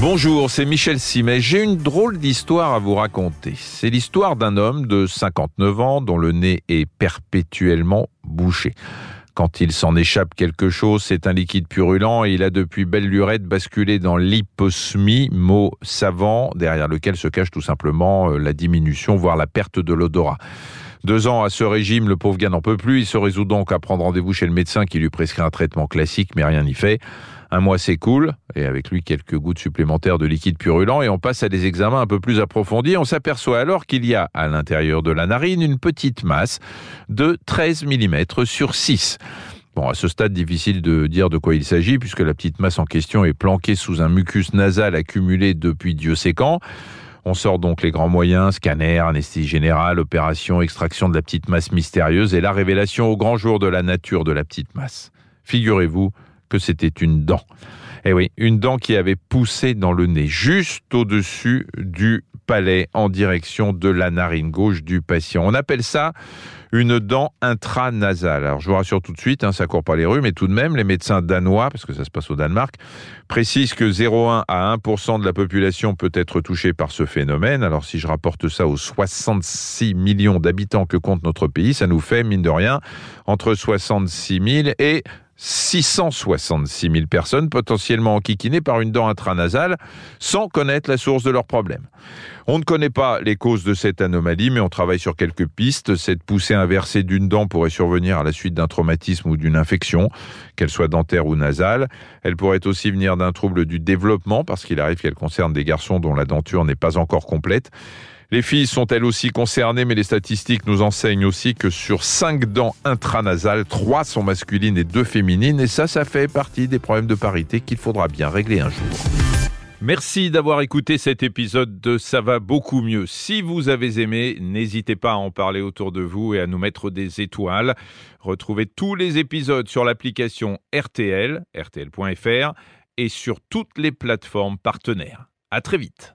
Bonjour, c'est Michel Simet. J'ai une drôle d'histoire à vous raconter. C'est l'histoire d'un homme de 59 ans dont le nez est perpétuellement bouché. Quand il s'en échappe quelque chose, c'est un liquide purulent et il a depuis belle lurette basculé dans l'hyposmie, mot savant derrière lequel se cache tout simplement euh, la diminution, voire la perte de l'odorat. Deux ans à ce régime, le pauvre gars n'en peut plus. Il se résout donc à prendre rendez-vous chez le médecin qui lui prescrit un traitement classique, mais rien n'y fait. Un mois s'écoule, et avec lui quelques gouttes supplémentaires de liquide purulent, et on passe à des examens un peu plus approfondis. On s'aperçoit alors qu'il y a à l'intérieur de la narine une petite masse de 13 mm sur 6. Bon, à ce stade, difficile de dire de quoi il s'agit, puisque la petite masse en question est planquée sous un mucus nasal accumulé depuis Dieu sait quand. On sort donc les grands moyens, scanner, anesthésie générale, opération, extraction de la petite masse mystérieuse et la révélation au grand jour de la nature de la petite masse. Figurez-vous que c'était une dent. Eh oui, une dent qui avait poussé dans le nez, juste au-dessus du palais, en direction de la narine gauche du patient. On appelle ça une dent intranasale. Alors je vous rassure tout de suite, hein, ça court pas les rues, mais tout de même, les médecins danois, parce que ça se passe au Danemark, précisent que 0,1 à 1% de la population peut être touchée par ce phénomène. Alors si je rapporte ça aux 66 millions d'habitants que compte notre pays, ça nous fait, mine de rien, entre 66 000 et 666 000 personnes potentiellement enquiquinées par une dent intranasale sans connaître la source de leur problème. On ne connaît pas les causes de cette anomalie, mais on travaille sur quelques pistes. Cette poussée inversée d'une dent pourrait survenir à la suite d'un traumatisme ou d'une infection, qu'elle soit dentaire ou nasale. Elle pourrait aussi venir d'un trouble du développement, parce qu'il arrive qu'elle concerne des garçons dont la denture n'est pas encore complète. Les filles sont elles aussi concernées, mais les statistiques nous enseignent aussi que sur 5 dents intranasales, 3 sont masculines et 2 féminines. Et ça, ça fait partie des problèmes de parité qu'il faudra bien régler un jour. Merci d'avoir écouté cet épisode de Ça va beaucoup mieux. Si vous avez aimé, n'hésitez pas à en parler autour de vous et à nous mettre des étoiles. Retrouvez tous les épisodes sur l'application RTL, rtl.fr et sur toutes les plateformes partenaires. À très vite.